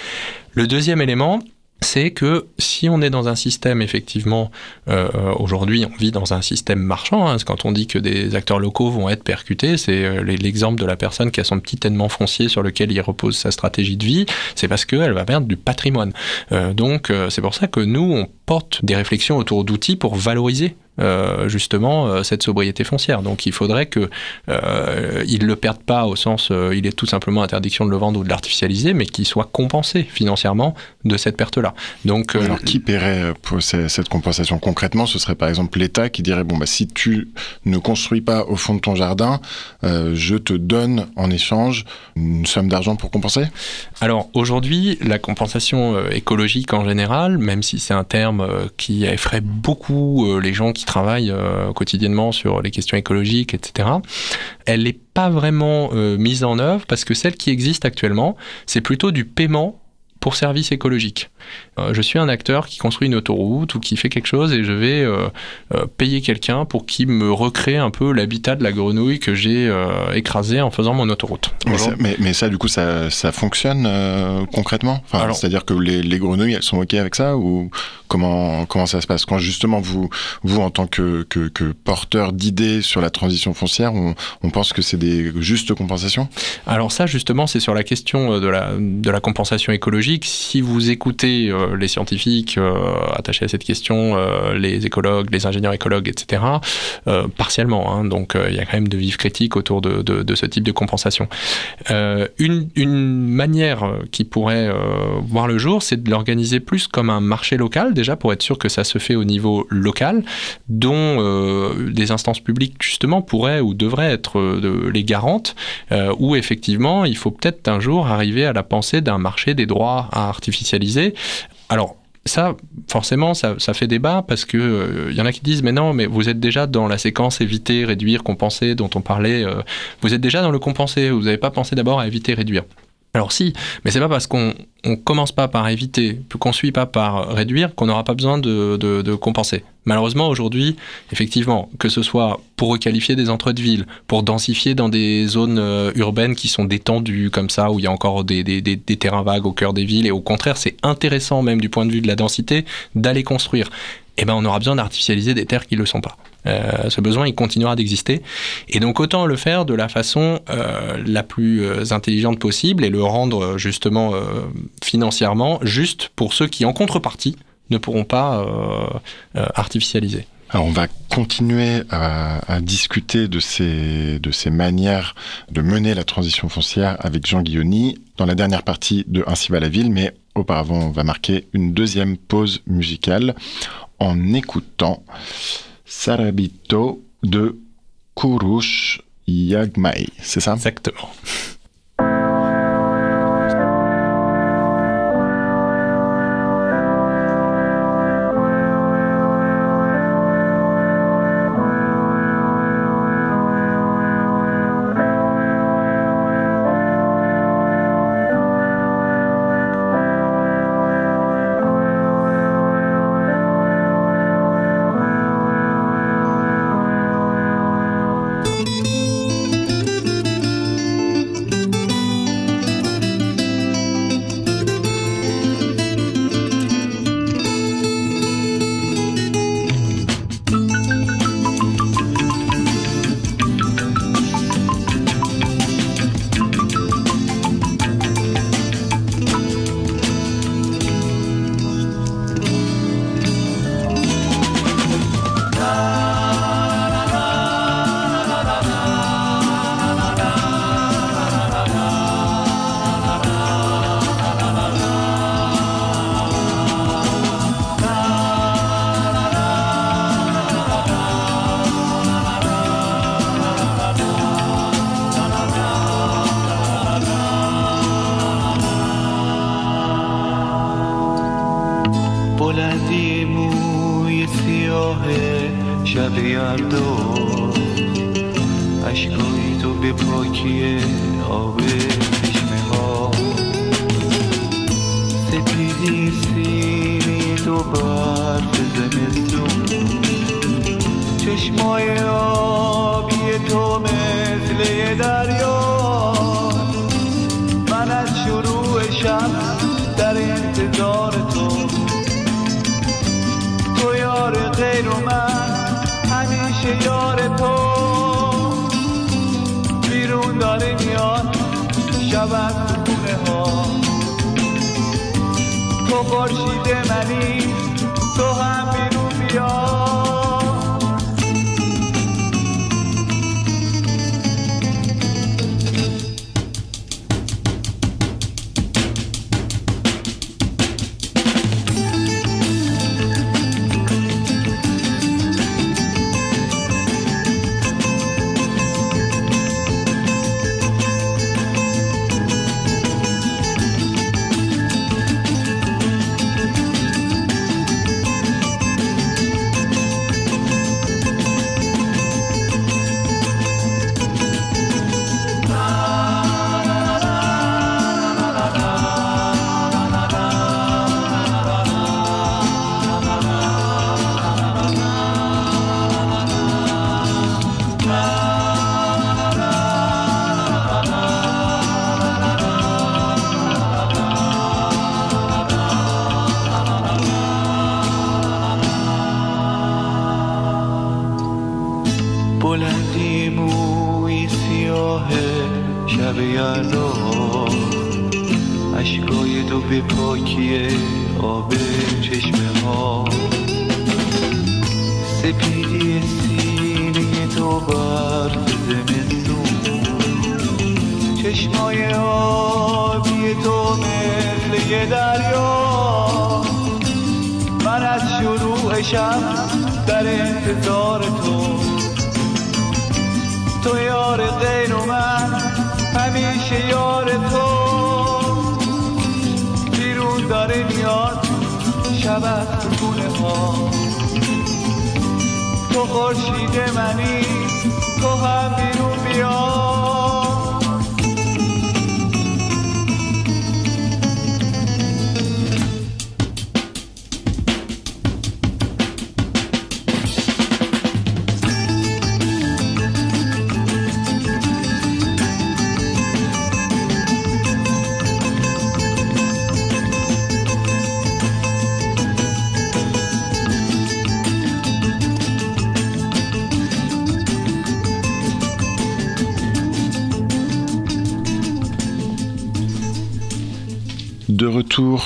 Le deuxième élément, c'est que si on est dans un système, effectivement, euh, aujourd'hui on vit dans un système marchand, hein, quand on dit que des acteurs locaux vont être percutés, c'est euh, l'exemple de la personne qui a son petit élément foncier sur lequel il repose sa stratégie de vie, c'est parce qu'elle va perdre du patrimoine. Euh, donc c'est pour ça que nous, on porte des réflexions autour d'outils pour valoriser euh, justement euh, cette sobriété foncière. Donc il faudrait que euh, ne le perdent pas au sens euh, il est tout simplement interdiction de le vendre ou de l'artificialiser, mais qu'il soit compensé financièrement de cette perte-là. Donc alors qui paierait pour cette compensation concrètement? Ce serait par exemple l'État qui dirait bon bah si tu ne construis pas au fond de ton jardin, je te donne en échange une somme d'argent pour compenser? Alors aujourd'hui la compensation écologique en général, même si c'est un terme qui effraie beaucoup les gens qui travaille euh, quotidiennement sur les questions écologiques, etc., elle n'est pas vraiment euh, mise en œuvre parce que celle qui existe actuellement, c'est plutôt du paiement pour services écologiques. Euh, je suis un acteur qui construit une autoroute ou qui fait quelque chose et je vais euh, euh, payer quelqu'un pour qu'il me recrée un peu l'habitat de la grenouille que j'ai euh, écrasé en faisant mon autoroute. Mais ça, mais, mais ça, du coup, ça, ça fonctionne concrètement? Enfin, C'est-à-dire que les, les, grenouilles, elles sont OK avec ça ou comment, comment ça se passe? Quand justement, vous, vous en tant que, que, que porteur d'idées sur la transition foncière, on, on pense que c'est des justes compensations? Alors ça, justement, c'est sur la question de la, de la compensation écologique. Si vous écoutez euh, les scientifiques euh, attachés à cette question, euh, les écologues, les ingénieurs écologues, etc., partiellement. Hein, donc il y a quand même de vives critiques autour de, ce type de compensation. une, manière qui pourrait voir le jour, c'est de l'organiser plus comme un marché local, déjà pour être sûr que ça se fait au niveau local, dont des instances publiques justement pourraient ou devraient être les garantes, euh, où effectivement il faut peut-être un jour arriver à la pensée d'un marché des droits à artificialiser. Alors ça, forcément, ça, fait débat parce que il euh, y en a qui disent mais non, mais vous êtes déjà dans la séquence éviter, réduire, compenser dont on parlait. Euh, vous êtes déjà dans le compenser. Vous n'avez pas pensé d'abord à éviter, réduire. Alors si, mais c'est pas parce qu'on ne commence pas par éviter, qu'on suit pas par réduire, qu'on n'aura pas besoin de, compenser. Malheureusement, aujourd'hui, effectivement, que ce soit pour requalifier des entrées de ville, pour densifier dans des zones euh, urbaines qui sont détendues comme ça, où il y a encore des, terrains vagues au cœur des villes, et au contraire, c'est intéressant même du point de vue de la densité d'aller construire. Eh ben, on aura besoin d'artificialiser des terres qui ne le sont pas. Euh, ce besoin, il continuera d'exister. Et donc, autant le faire de la façon euh, la plus euh, intelligente possible et le rendre justement financièrement juste pour ceux qui, en contrepartie, ne pourront pas artificialiser. Alors on va continuer à, discuter de ces, de ces manières de mener la transition foncière avec Jean Guilloni dans la dernière partie de Ainsi va la ville, mais auparavant on va marquer une deuxième pause musicale en écoutant Sarabito de Kurush Yagmai, c'est ça? Exactement.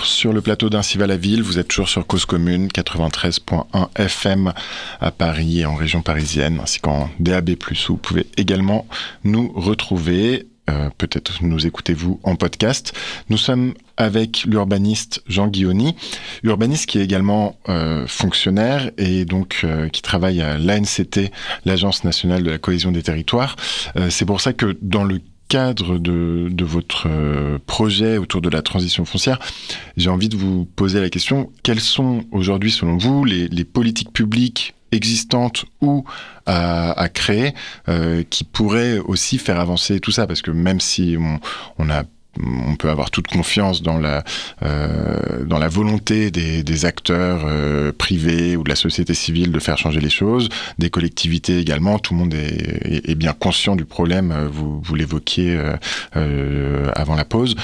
Sur le plateau d'Ainsi va la ville, vous êtes toujours sur Cause Commune 93.1 FM à Paris et en région parisienne, ainsi qu'en DAB+. Vous pouvez également nous retrouver, euh, peut-être nous écoutez-vous en podcast. Nous sommes avec l'urbaniste Jean Guilloni, urbaniste qui est également euh, fonctionnaire et donc euh, qui travaille à l'ANCT, l'Agence nationale de la cohésion des territoires. C'est pour ça que dans le cadre de, votre euh, projet autour de la transition foncière, j'ai envie de vous poser la question, quelles sont aujourd'hui selon vous les, politiques publiques existantes ou à, à créer euh, qui pourraient aussi faire avancer tout ça? Parce que même si on, on a on peut avoir toute confiance dans la, euh, volonté des, acteurs euh, privés ou de la société civile de faire changer les choses, des collectivités également. Tout le monde est, bien conscient du problème. Vous, l'évoquiez euh, avant la pause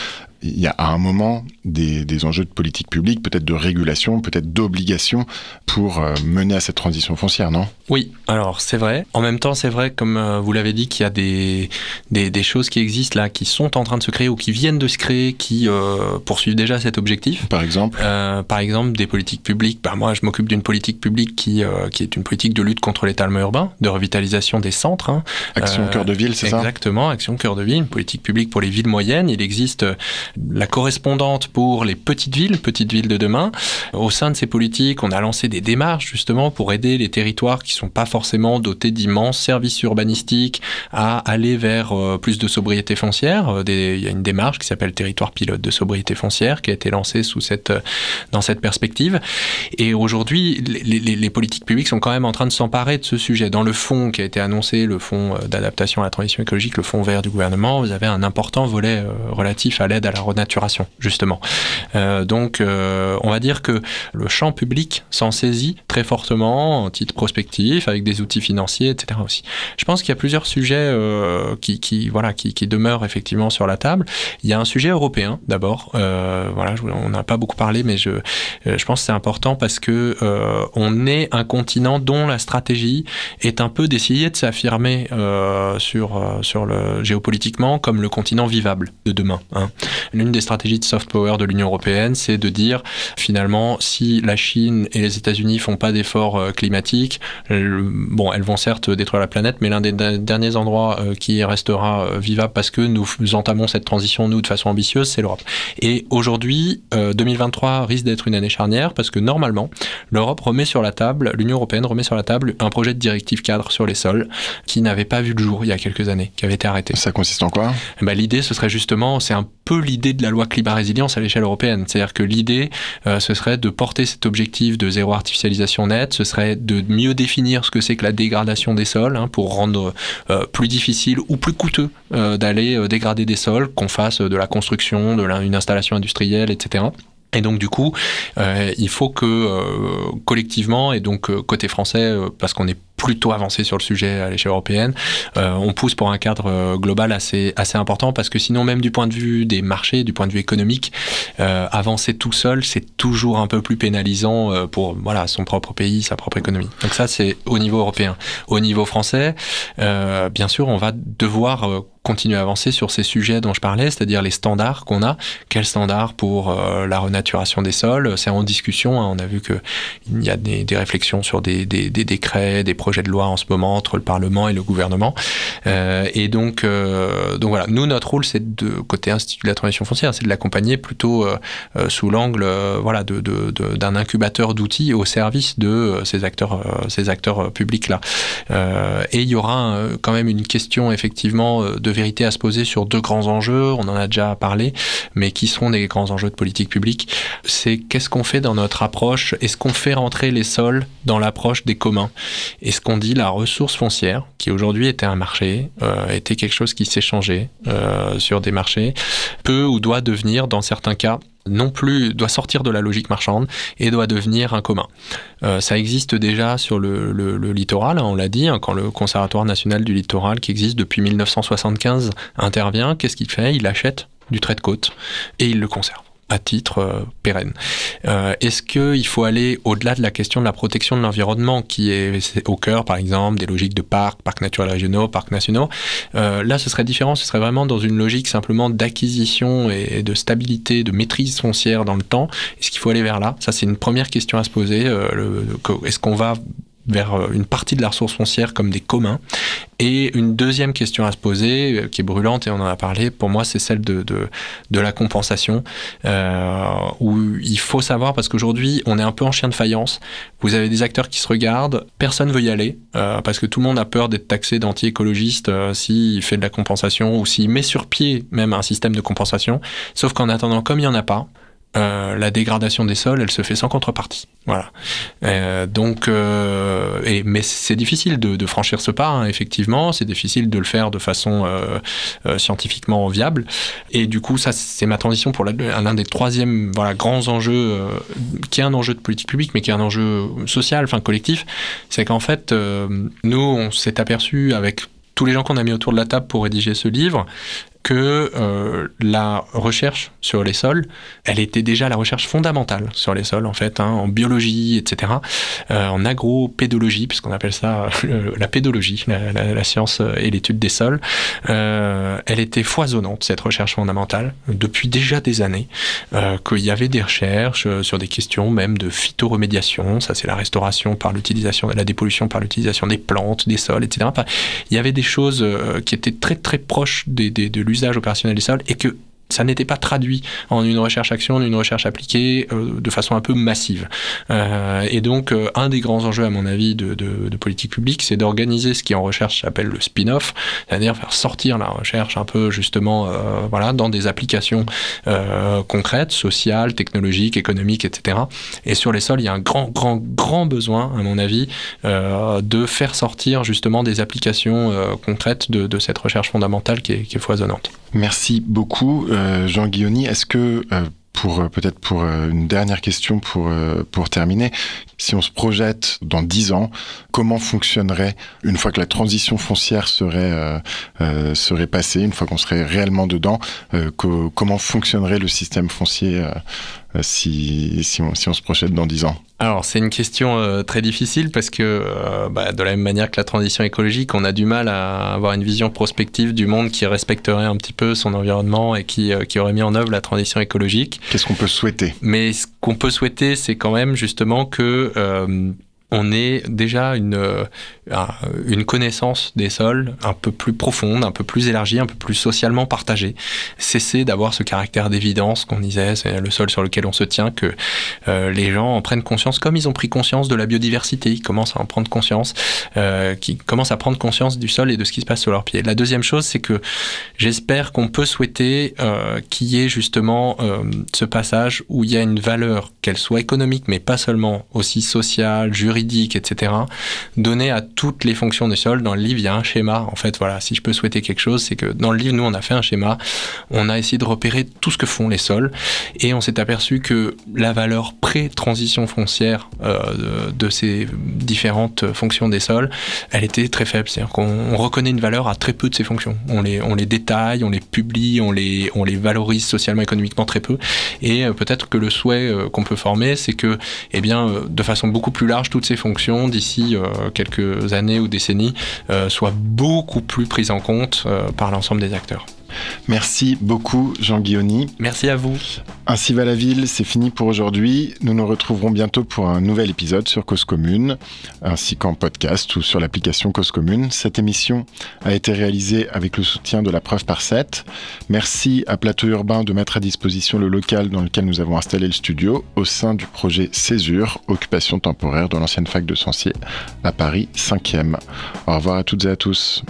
il y a à un moment des, des enjeux de politique publique, peut-être de régulation, peut-être d'obligation pour mener à cette transition foncière, non? Oui, alors c'est vrai. En même temps, c'est vrai, comme euh, vous l'avez dit, qu'il y a des, des, des, choses qui existent là, qui sont en train de se créer ou qui viennent de se créer, qui euh, poursuivent déjà cet objectif. Par exemple euh, Par exemple, des politiques publiques. Bah, moi, je m'occupe d'une politique publique qui, qui est une politique de lutte contre l'étalement urbain, de revitalisation des centres. Hein. Action cœur de ville, c'est ça? Exactement, Action cœur de ville, une politique publique pour les villes moyennes. Il existe la correspondante pour les petites villes, petites villes de demain. Au sein de ces politiques, on a lancé des démarches justement pour aider les territoires qui sont pas forcément dotés d'immenses services urbanistiques à aller vers euh, plus de sobriété foncière. Euh, il y a une démarche qui s'appelle territoire pilote de sobriété foncière qui a été lancée euh, dans cette perspective. Et aujourd'hui, les, politiques publiques sont quand même en train de s'emparer de ce sujet. Dans le fonds qui a été annoncé, le fonds d'adaptation à la transition écologique, le fonds vert du gouvernement, vous avez un important volet relatif à l'aide à la renaturation, justement. Donc, on va dire que le champ public s'en saisit très fortement en titre prospectif, avec des outils financiers, etc. aussi. Je pense qu'il y a plusieurs sujets euh, qui, voilà, qui, demeurent effectivement sur la table. Il y a un sujet européen, d'abord. Euh, voilà, on n'a pas beaucoup parlé, mais je, je pense que c'est important parce que euh, on est un continent dont la stratégie est un peu d'essayer de s'affirmer sur, sur le géopolitiquement comme le continent vivable de demain. Hein. L'une des stratégies de soft power de l'Union européenne, c'est de dire finalement si la Chine et les États-Unis font pas d'efforts euh, climatiques, euh, bon, elles vont certes détruire la planète, mais l'un des derniers endroits euh, qui restera euh, vivable parce que nous entamons cette transition nous de façon ambitieuse, c'est l'Europe. Et aujourd'hui, 2023 risque d'être une année charnière parce que normalement, l'Europe remet sur la table, l'Union européenne remet sur la table un projet de directive cadre sur les sols qui n'avait pas vu le jour il y a quelques années, qui avait été arrêté. Ça consiste en quoi? Bah, L'idée, ce serait justement, c'est un peu l'idée de la loi climat résilience à l'échelle européenne. C'est-à-dire que l'idée, euh, ce serait de porter cet objectif de zéro artificialisation nette, ce serait de mieux définir ce que c'est que la dégradation des sols hein, pour rendre euh, plus difficile ou plus coûteux euh, d'aller euh, dégrader des sols, qu'on fasse de la construction, de la, installation industrielle, etc. Et donc du coup, il faut que collectivement, et donc côté français, parce qu'on est plutôt avancé sur le sujet à l'échelle européenne, on pousse pour un cadre global assez, assez important, parce que sinon même du point de vue des marchés, du point de vue économique, avancer tout seul, c'est toujours un peu plus pénalisant pour voilà, son propre pays, sa propre économie. Donc ça, c'est au niveau européen. Au niveau français, bien sûr, on va devoir continuer à avancer sur ces sujets dont je parlais, c'est-à-dire les standards qu'on a. Quels standards pour euh, la renaturation des sols? C'est en discussion. Hein. On a vu qu'il y a des, des, réflexions sur des, des, des, décrets, des projets de loi en ce moment entre le Parlement et le gouvernement. et donc, donc voilà, nous, notre rôle, c'est de côté Institut de la transition foncière, c'est de l'accompagner plutôt sous l'angle voilà, d'un de, de, incubateur d'outils au service de ces acteurs, ces acteurs publics-là. et il y aura quand même une question effectivement de vérité à se poser sur deux grands enjeux, on en a déjà parlé, mais qui sont des grands enjeux de politique publique. C'est qu'est-ce qu'on fait dans notre approche? Est-ce qu'on fait rentrer les sols dans l'approche des communs? Qu'on dit la ressource foncière, qui aujourd'hui était un marché, euh, était quelque chose qui changé euh, sur des marchés, peut ou doit devenir, dans certains cas, non plus doit sortir de la logique marchande et doit devenir un commun. Euh, ça existe déjà sur le, littoral, hein, on l'a dit, hein, quand le Conservatoire national du littoral, qui existe depuis 1975, intervient, qu'est-ce qu'il fait? Il achète du trait de côte et il le conserve à titre euh, pérenne. Euh, est-ce qu'il faut aller au-delà de la question de la protection de l'environnement, qui est, au cœur, par exemple, des logiques de parcs, parcs naturels régionaux, parcs nationaux euh, Là, ce serait différent, ce serait vraiment dans une logique simplement d'acquisition et de stabilité, de maîtrise foncière dans le temps. Est-ce qu'il faut aller vers là? Ça, c'est une première question à se poser. Est-ce qu'on va vers euh, une partie de la ressource foncière comme des communs. Et une deuxième question à se poser, euh, qui est brûlante et on en a parlé, pour moi, c'est celle de, de, la compensation, euh, où il faut savoir, parce qu'aujourd'hui, on est un peu en chien de faïence. Vous avez des acteurs qui se regardent, personne veut y aller, parce que tout le monde a peur d'être taxé d'anti-écologiste euh, s'il fait de la compensation ou s'il met sur pied même un système de compensation. Sauf qu'en attendant, comme il n'y en a pas, euh, la dégradation des sols, elle se fait sans contrepartie. Voilà. Euh, donc, euh, mais c'est difficile de, franchir ce pas, hein, effectivement. C'est difficile de le faire de façon scientifiquement viable. Et du coup, ça, c'est ma transition pour l'un des troisièmes voilà, grands enjeux, qui est un enjeu de politique publique, mais qui est un enjeu social, enfin collectif. C'est qu'en fait, nous, on s'est aperçu avec tous les gens qu'on a mis autour de la table pour rédiger ce livre, que euh, la recherche sur les sols, elle était déjà la recherche fondamentale sur les sols, en fait, hein, en biologie, etc., euh, en agropédologie, puisqu'on appelle ça euh, la pédologie, la, science et l'étude des sols. elle était foisonnante, cette recherche fondamentale, depuis déjà des années, qu'il y avait des recherches sur des questions même de phytoremédiation, ça c'est la restauration par l'utilisation, la dépollution par l'utilisation des plantes, des sols, etc. il y avait des choses qui étaient très très proches des, des, de l'usage opérationnel des sols et que ça n'était pas traduit en une recherche-action, en une recherche appliquée euh, de façon un peu massive. Euh, et donc, euh, un des grands enjeux, à mon avis, de, de, de politique publique, c'est d'organiser ce qui en recherche s'appelle le spin-off, c'est-à-dire faire sortir la recherche un peu justement euh, voilà, dans des applications concrètes, sociales, technologiques, économiques, etc. Et sur les sols, il y a un grand, grand, grand besoin, à mon avis, de faire sortir justement des applications concrètes de, de, cette recherche fondamentale qui est, qui est foisonnante. Merci beaucoup, euh, Jean Guilloni. Est-ce que euh, pour euh, peut-être pour une dernière question pour pour terminer, si on se projette dans dix ans, comment fonctionnerait une fois que la transition foncière serait serait passée, une fois qu'on serait réellement dedans, comment fonctionnerait le système foncier si si on, si on se projette dans dix ans alors c'est une question euh, très difficile parce que euh, bah, de la même manière que la transition écologique, on a du mal à avoir une vision prospective du monde qui respecterait un petit peu son environnement et qui, euh, qui aurait mis en œuvre la transition écologique. Qu'est-ce qu'on peut souhaiter? Mais ce qu'on peut souhaiter, c'est quand même justement que on ait déjà une, euh, une connaissance des sols un peu plus profonde, un peu plus élargie, un peu plus socialement partagée. Cesser d'avoir ce caractère d'évidence qu'on disait, c'est le sol sur lequel on se tient, que euh, les gens en prennent conscience, comme ils ont pris conscience de la biodiversité, ils commencent à en prendre conscience, euh, qui commencent à prendre conscience du sol et de ce qui se passe sur leurs pieds. La deuxième chose, c'est que j'espère qu'on peut souhaiter euh, qu'il y ait justement euh, ce passage où il y a une valeur, qu'elle soit économique, mais pas seulement, aussi sociale, juridique, etc., donné à toutes les fonctions des sols. Dans le livre, il y a un schéma. En fait, voilà, si je peux souhaiter quelque chose, c'est que dans le livre, nous, on a fait un schéma. On a essayé de repérer tout ce que font les sols et on s'est aperçu que la valeur pré-transition foncière euh, de, ces différentes fonctions des sols, elle était très faible. C'est-à-dire qu'on reconnaît une valeur à très peu de ces fonctions. On les, on les détaille, on les publie, on les, on les valorise socialement, économiquement très peu. Et euh, peut-être que le souhait euh, qu'on peut c'est que, eh bien, de façon beaucoup plus large, toutes ces fonctions d'ici euh, quelques années ou décennies euh, soient beaucoup plus prises en compte euh, par l'ensemble des acteurs. Merci beaucoup Jean Guilloni. Merci à vous. Ainsi va la ville, c'est fini pour aujourd'hui. Nous nous retrouverons bientôt pour un nouvel épisode sur Cause Commune, ainsi qu'en podcast ou sur l'application Cause Commune. Cette émission a été réalisée avec le soutien de la preuve par 7. Merci à Plateau Urbain de mettre à disposition le local dans lequel nous avons installé le studio au sein du projet Césure, occupation temporaire de l'ancienne fac de Sancier à Paris 5e. Au revoir à toutes et à tous.